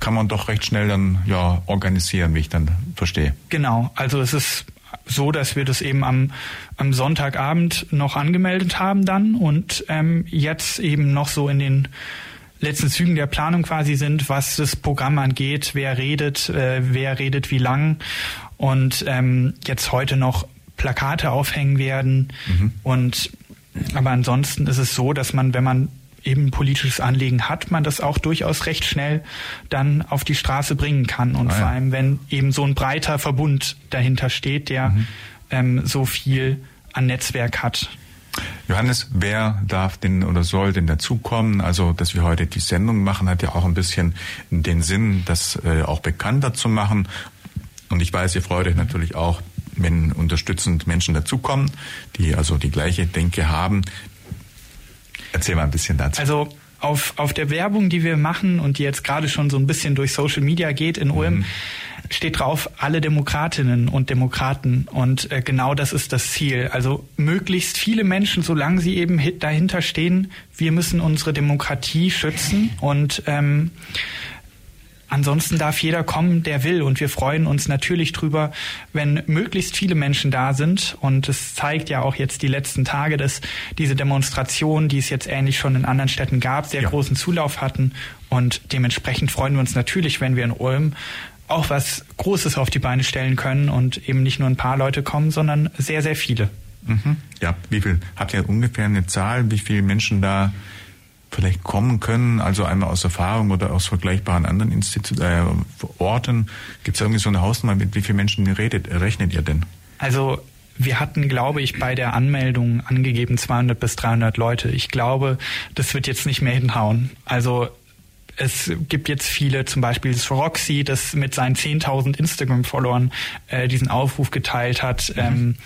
kann man doch recht schnell dann ja organisieren, wie ich dann verstehe. Genau. Also es ist so, dass wir das eben am, am Sonntagabend noch angemeldet haben dann und ähm, jetzt eben noch so in den letzten Zügen der Planung quasi sind, was das Programm angeht, wer redet, äh, wer redet wie lang und ähm, jetzt heute noch Plakate aufhängen werden. Mhm. Und aber ansonsten ist es so, dass man, wenn man eben politisches Anliegen hat, man das auch durchaus recht schnell dann auf die Straße bringen kann. Und ah, vor allem, wenn eben so ein breiter Verbund dahinter steht, der mhm. ähm, so viel an Netzwerk hat. Johannes, wer darf denn oder soll denn dazukommen? Also, dass wir heute die Sendung machen, hat ja auch ein bisschen den Sinn, das äh, auch bekannter zu machen. Und ich weiß, ihr freut euch natürlich auch, wenn unterstützend Menschen dazukommen, die also die gleiche Denke haben. Erzähl mal ein bisschen dazu. Also auf, auf der Werbung, die wir machen und die jetzt gerade schon so ein bisschen durch Social Media geht in Ulm, mhm. steht drauf alle Demokratinnen und Demokraten. Und äh, genau das ist das Ziel. Also möglichst viele Menschen, solange sie eben dahinter stehen, wir müssen unsere Demokratie schützen und ähm, Ansonsten darf jeder kommen, der will. Und wir freuen uns natürlich drüber, wenn möglichst viele Menschen da sind. Und es zeigt ja auch jetzt die letzten Tage, dass diese Demonstrationen, die es jetzt ähnlich schon in anderen Städten gab, sehr ja. großen Zulauf hatten. Und dementsprechend freuen wir uns natürlich, wenn wir in Ulm auch was Großes auf die Beine stellen können und eben nicht nur ein paar Leute kommen, sondern sehr, sehr viele. Mhm. Ja, wie viel, habt ihr ungefähr eine Zahl, wie viele Menschen da vielleicht kommen können, also einmal aus Erfahrung oder aus vergleichbaren anderen Institu äh, Orten? Gibt es irgendwie so eine Hausnummer, mit wie vielen Menschen redet, rechnet ihr denn? Also wir hatten, glaube ich, bei der Anmeldung angegeben 200 bis 300 Leute. Ich glaube, das wird jetzt nicht mehr hinhauen. Also es gibt jetzt viele, zum Beispiel das Roxy, das mit seinen 10.000 Instagram-Followern äh, diesen Aufruf geteilt hat. Mhm. Ähm,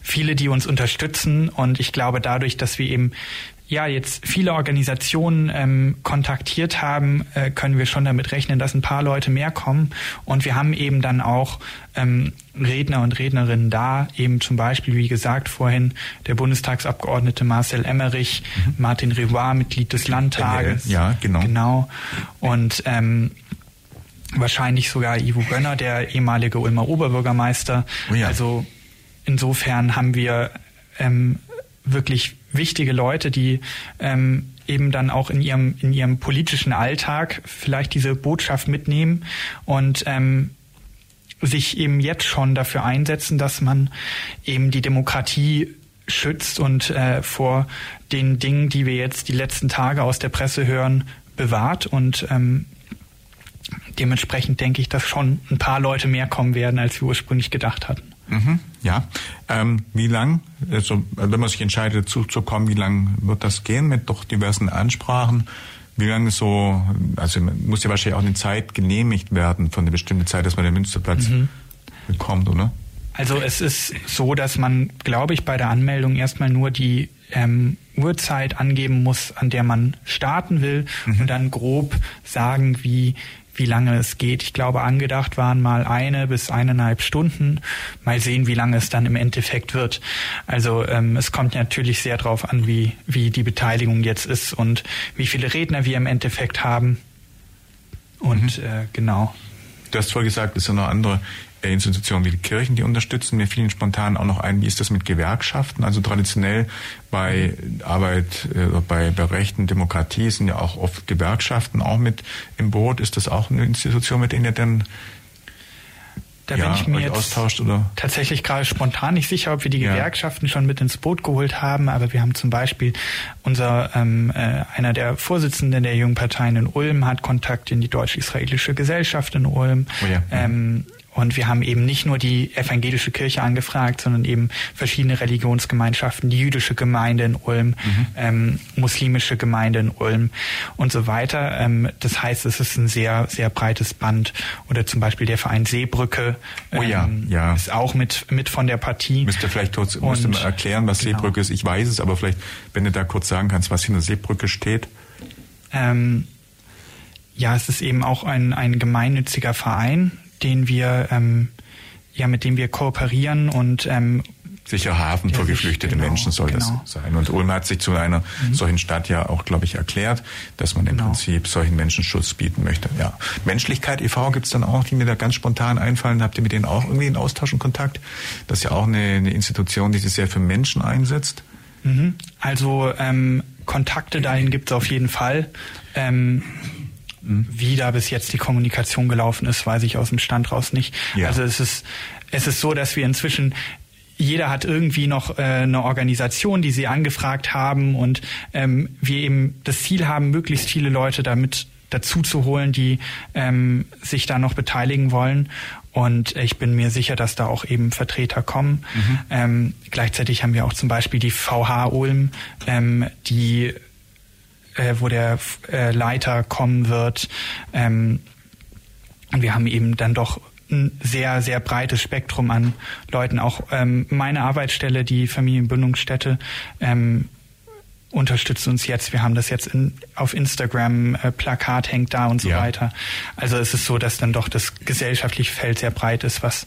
viele, die uns unterstützen. Und ich glaube, dadurch, dass wir eben ja jetzt viele Organisationen ähm, kontaktiert haben, äh, können wir schon damit rechnen, dass ein paar Leute mehr kommen. Und wir haben eben dann auch ähm, Redner und Rednerinnen da, eben zum Beispiel, wie gesagt, vorhin der Bundestagsabgeordnete Marcel Emmerich, mhm. Martin Rivoire, Mitglied des Landtages. Ja, genau. Genau. Und ähm, wahrscheinlich sogar Ivo Gönner, der ehemalige Ulmer Oberbürgermeister. Oh ja. Also insofern haben wir ähm, wirklich wichtige Leute, die ähm, eben dann auch in ihrem in ihrem politischen Alltag vielleicht diese Botschaft mitnehmen und ähm, sich eben jetzt schon dafür einsetzen, dass man eben die Demokratie schützt und äh, vor den Dingen, die wir jetzt die letzten Tage aus der Presse hören, bewahrt und ähm, dementsprechend denke ich, dass schon ein paar Leute mehr kommen werden, als wir ursprünglich gedacht hatten. Mhm, ja. Ähm, wie lang, also wenn man sich entscheidet, dazu zu kommen, wie lang wird das gehen mit doch diversen Ansprachen? Wie lange so, also muss ja wahrscheinlich auch eine Zeit genehmigt werden von einer bestimmten Zeit, dass man den Münsterplatz mhm. bekommt, oder? Also es ist so, dass man, glaube ich, bei der Anmeldung erstmal nur die ähm, Uhrzeit angeben muss, an der man starten will mhm. und dann grob sagen, wie wie lange es geht. Ich glaube, angedacht waren mal eine bis eineinhalb Stunden. Mal sehen, wie lange es dann im Endeffekt wird. Also ähm, es kommt natürlich sehr darauf an, wie, wie die Beteiligung jetzt ist und wie viele Redner wir im Endeffekt haben. Und mhm. äh, genau. Du hast vorher gesagt, es sind noch andere Institutionen wie die Kirchen, die unterstützen. Mir fielen spontan auch noch ein, wie ist das mit Gewerkschaften? Also traditionell bei Arbeit, äh, bei, bei Rechten, Demokratie sind ja auch oft Gewerkschaften auch mit im Boot. Ist das auch eine Institution, mit denen ihr denn da ja, bin ich mir jetzt tatsächlich gerade spontan nicht sicher, ob wir die ja. Gewerkschaften schon mit ins Boot geholt haben, aber wir haben zum Beispiel unser ähm, äh, einer der Vorsitzenden der jungen Parteien in Ulm hat Kontakt in die deutsch-israelische Gesellschaft in Ulm. Oh ja. ähm, und wir haben eben nicht nur die evangelische Kirche angefragt, sondern eben verschiedene Religionsgemeinschaften, die jüdische Gemeinde in Ulm, mhm. ähm, muslimische Gemeinde in Ulm und so weiter. Ähm, das heißt, es ist ein sehr, sehr breites Band. Oder zum Beispiel der Verein Seebrücke oh ja, ähm, ja. ist auch mit, mit von der Partie. Müsste vielleicht kurz müsste mal erklären, was genau. Seebrücke ist. Ich weiß es, aber vielleicht, wenn du da kurz sagen kannst, was hinter Seebrücke steht. Ähm, ja, es ist eben auch ein, ein gemeinnütziger Verein, den wir ähm, ja mit dem wir kooperieren und ähm, sicher Hafen für geflüchtete genau, Menschen soll genau. das sein. Und Ulm hat sich zu einer mhm. solchen Stadt ja auch, glaube ich, erklärt, dass man im genau. Prinzip solchen Menschen Schutz bieten möchte. Ja. Menschlichkeit e.V. gibt es dann auch, die mir da ganz spontan einfallen. Habt ihr mit denen auch irgendwie einen Austausch und Kontakt? Das ist ja auch eine, eine Institution, die sich sehr für Menschen einsetzt. Mhm. Also ähm, Kontakte dahin gibt es auf jeden Fall. Ähm, wie da bis jetzt die Kommunikation gelaufen ist, weiß ich aus dem Stand raus nicht. Ja. Also es ist, es ist so, dass wir inzwischen jeder hat irgendwie noch äh, eine Organisation, die sie angefragt haben und ähm, wir eben das Ziel haben, möglichst viele Leute damit dazu zu holen, die ähm, sich da noch beteiligen wollen. Und ich bin mir sicher, dass da auch eben Vertreter kommen. Mhm. Ähm, gleichzeitig haben wir auch zum Beispiel die VH Ulm, ähm, die äh, wo der äh, Leiter kommen wird. Ähm, und wir haben eben dann doch ein sehr, sehr breites Spektrum an Leuten. Auch ähm, meine Arbeitsstelle, die Familienbindungsstätte, ähm, unterstützt uns jetzt. Wir haben das jetzt in, auf Instagram, äh, Plakat hängt da und so ja. weiter. Also es ist so, dass dann doch das gesellschaftliche Feld sehr breit ist, was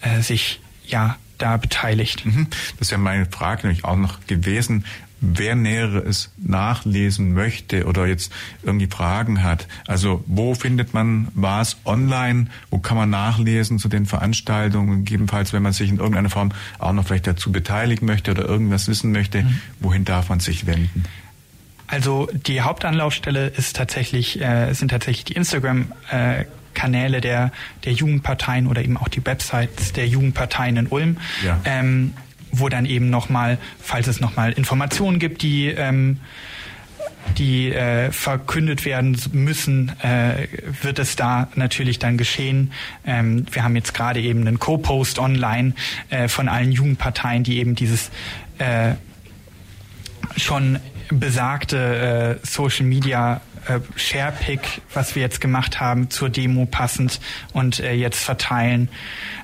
äh, sich ja da beteiligt. Mhm. Das ja meine Frage nämlich auch noch gewesen wer Näheres nachlesen möchte oder jetzt irgendwie Fragen hat. Also wo findet man was online? Wo kann man nachlesen zu den Veranstaltungen? Gegebenenfalls, wenn man sich in irgendeiner Form auch noch vielleicht dazu beteiligen möchte oder irgendwas wissen möchte, mhm. wohin darf man sich wenden? Also die Hauptanlaufstelle ist tatsächlich, äh, sind tatsächlich die Instagram äh, Kanäle der, der Jugendparteien oder eben auch die Websites der Jugendparteien in Ulm. Ja. Ähm, wo dann eben nochmal, falls es nochmal Informationen gibt, die ähm, die äh, verkündet werden müssen, äh, wird es da natürlich dann geschehen. Ähm, wir haben jetzt gerade eben einen Co-Post online äh, von allen Jugendparteien, die eben dieses äh, schon besagte äh, Social Media äh, Sharepick, was wir jetzt gemacht haben, zur Demo passend und äh, jetzt verteilen,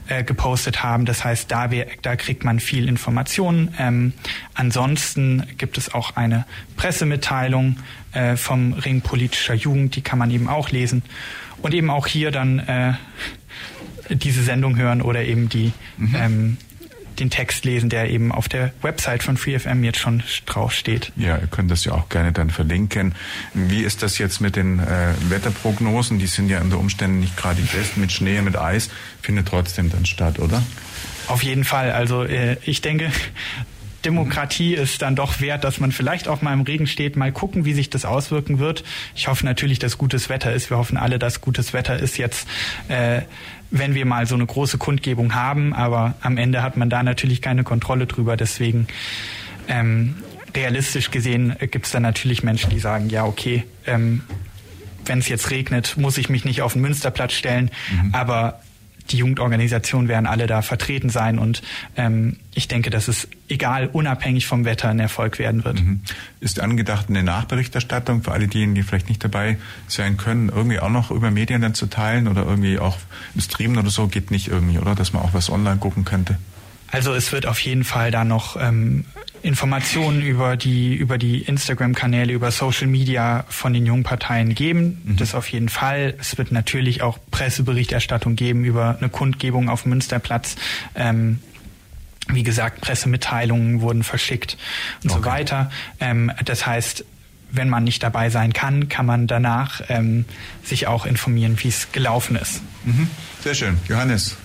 äh, gepostet haben. Das heißt, da, wir, da kriegt man viel Informationen. Ähm, ansonsten gibt es auch eine Pressemitteilung äh, vom Ring politischer Jugend, die kann man eben auch lesen. Und eben auch hier dann äh, diese Sendung hören oder eben die mhm. ähm, den Text lesen, der eben auf der Website von FreeFM jetzt schon draufsteht. Ja, ihr könnt das ja auch gerne dann verlinken. Wie ist das jetzt mit den äh, Wetterprognosen? Die sind ja unter Umständen nicht gerade die besten mit Schnee, mit Eis, findet trotzdem dann statt, oder? Auf jeden Fall. Also äh, ich denke, Demokratie ist dann doch wert, dass man vielleicht auch mal im Regen steht, mal gucken, wie sich das auswirken wird. Ich hoffe natürlich, dass gutes Wetter ist. Wir hoffen alle, dass gutes Wetter ist jetzt. Äh, wenn wir mal so eine große Kundgebung haben, aber am Ende hat man da natürlich keine Kontrolle drüber. Deswegen ähm, realistisch gesehen gibt es dann natürlich Menschen, die sagen, ja, okay, ähm, wenn es jetzt regnet, muss ich mich nicht auf den Münsterplatz stellen, mhm. aber die Jugendorganisationen werden alle da vertreten sein und ähm, ich denke, dass es egal, unabhängig vom Wetter ein Erfolg werden wird. Mhm. Ist angedacht eine Nachberichterstattung für alle diejenigen, die vielleicht nicht dabei sein können, irgendwie auch noch über Medien dann zu teilen oder irgendwie auch im Streamen oder so geht nicht irgendwie, oder? Dass man auch was online gucken könnte? Also es wird auf jeden Fall da noch ähm, Informationen über die über die Instagram-Kanäle, über Social Media von den Jungparteien geben. Mhm. Das auf jeden Fall. Es wird natürlich auch Presseberichterstattung geben über eine Kundgebung auf Münsterplatz. Ähm, wie gesagt, Pressemitteilungen wurden verschickt und okay. so weiter. Ähm, das heißt, wenn man nicht dabei sein kann, kann man danach ähm, sich auch informieren, wie es gelaufen ist. Mhm. Sehr schön. Johannes,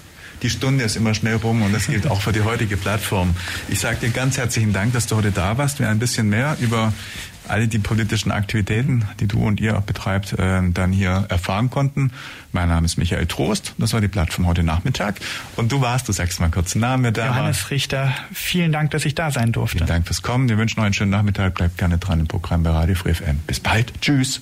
die Stunde ist immer schnell rum und das gilt auch für die heutige Plattform. Ich sage dir ganz herzlichen Dank, dass du heute da warst. Wir ein bisschen mehr über alle die politischen Aktivitäten, die du und ihr auch betreibt, äh, dann hier erfahren konnten. Mein Name ist Michael Trost. Das war die Plattform heute Nachmittag. Und du warst, du sagst mal kurz den Namen, da Johannes. Richter. Vielen Dank, dass ich da sein durfte. Vielen Dank fürs Kommen. Wir wünschen noch einen schönen Nachmittag. Bleibt gerne dran im Programm bei Radio Free FM. Bis bald. Tschüss.